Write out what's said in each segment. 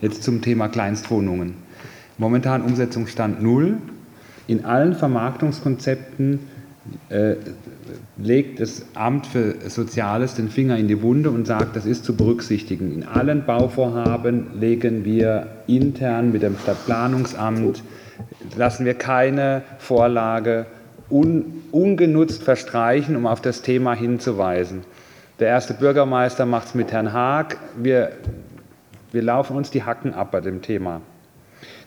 Jetzt zum Thema Kleinstwohnungen. Momentan Umsetzungsstand null. In allen Vermarktungskonzepten äh, legt das Amt für Soziales den Finger in die Wunde und sagt, das ist zu berücksichtigen. In allen Bauvorhaben legen wir intern mit dem Stadtplanungsamt, lassen wir keine Vorlage un, ungenutzt verstreichen, um auf das Thema hinzuweisen. Der erste Bürgermeister macht es mit Herrn Haag. Wir, wir laufen uns die Hacken ab bei dem Thema.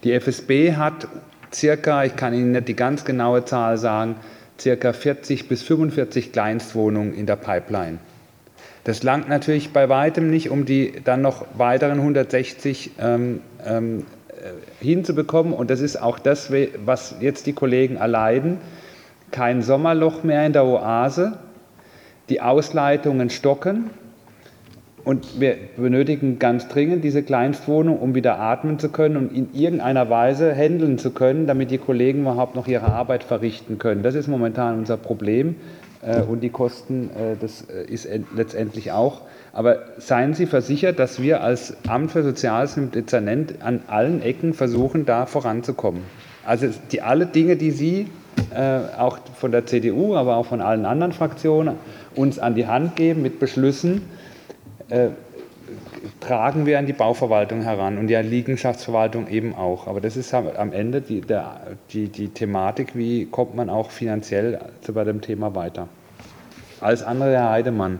Die FSB hat circa, ich kann Ihnen nicht die ganz genaue Zahl sagen, circa 40 bis 45 Kleinstwohnungen in der Pipeline. Das langt natürlich bei weitem nicht, um die dann noch weiteren 160 ähm, ähm, äh, hinzubekommen. Und das ist auch das, was jetzt die Kollegen erleiden. Kein Sommerloch mehr in der Oase. Die Ausleitungen stocken. Und wir benötigen ganz dringend diese Kleinstwohnung, um wieder atmen zu können und in irgendeiner Weise handeln zu können, damit die Kollegen überhaupt noch ihre Arbeit verrichten können. Das ist momentan unser Problem äh, und die Kosten, äh, das äh, ist letztendlich auch. Aber seien Sie versichert, dass wir als Amt für Soziales und Dezernent an allen Ecken versuchen, da voranzukommen. Also die, alle Dinge, die Sie auch von der CDU, aber auch von allen anderen Fraktionen uns an die Hand geben mit Beschlüssen, äh, tragen wir an die Bauverwaltung heran und die Liegenschaftsverwaltung eben auch. Aber das ist am Ende die, der, die, die Thematik, wie kommt man auch finanziell bei dem Thema weiter. Alles andere, Herr Heidemann.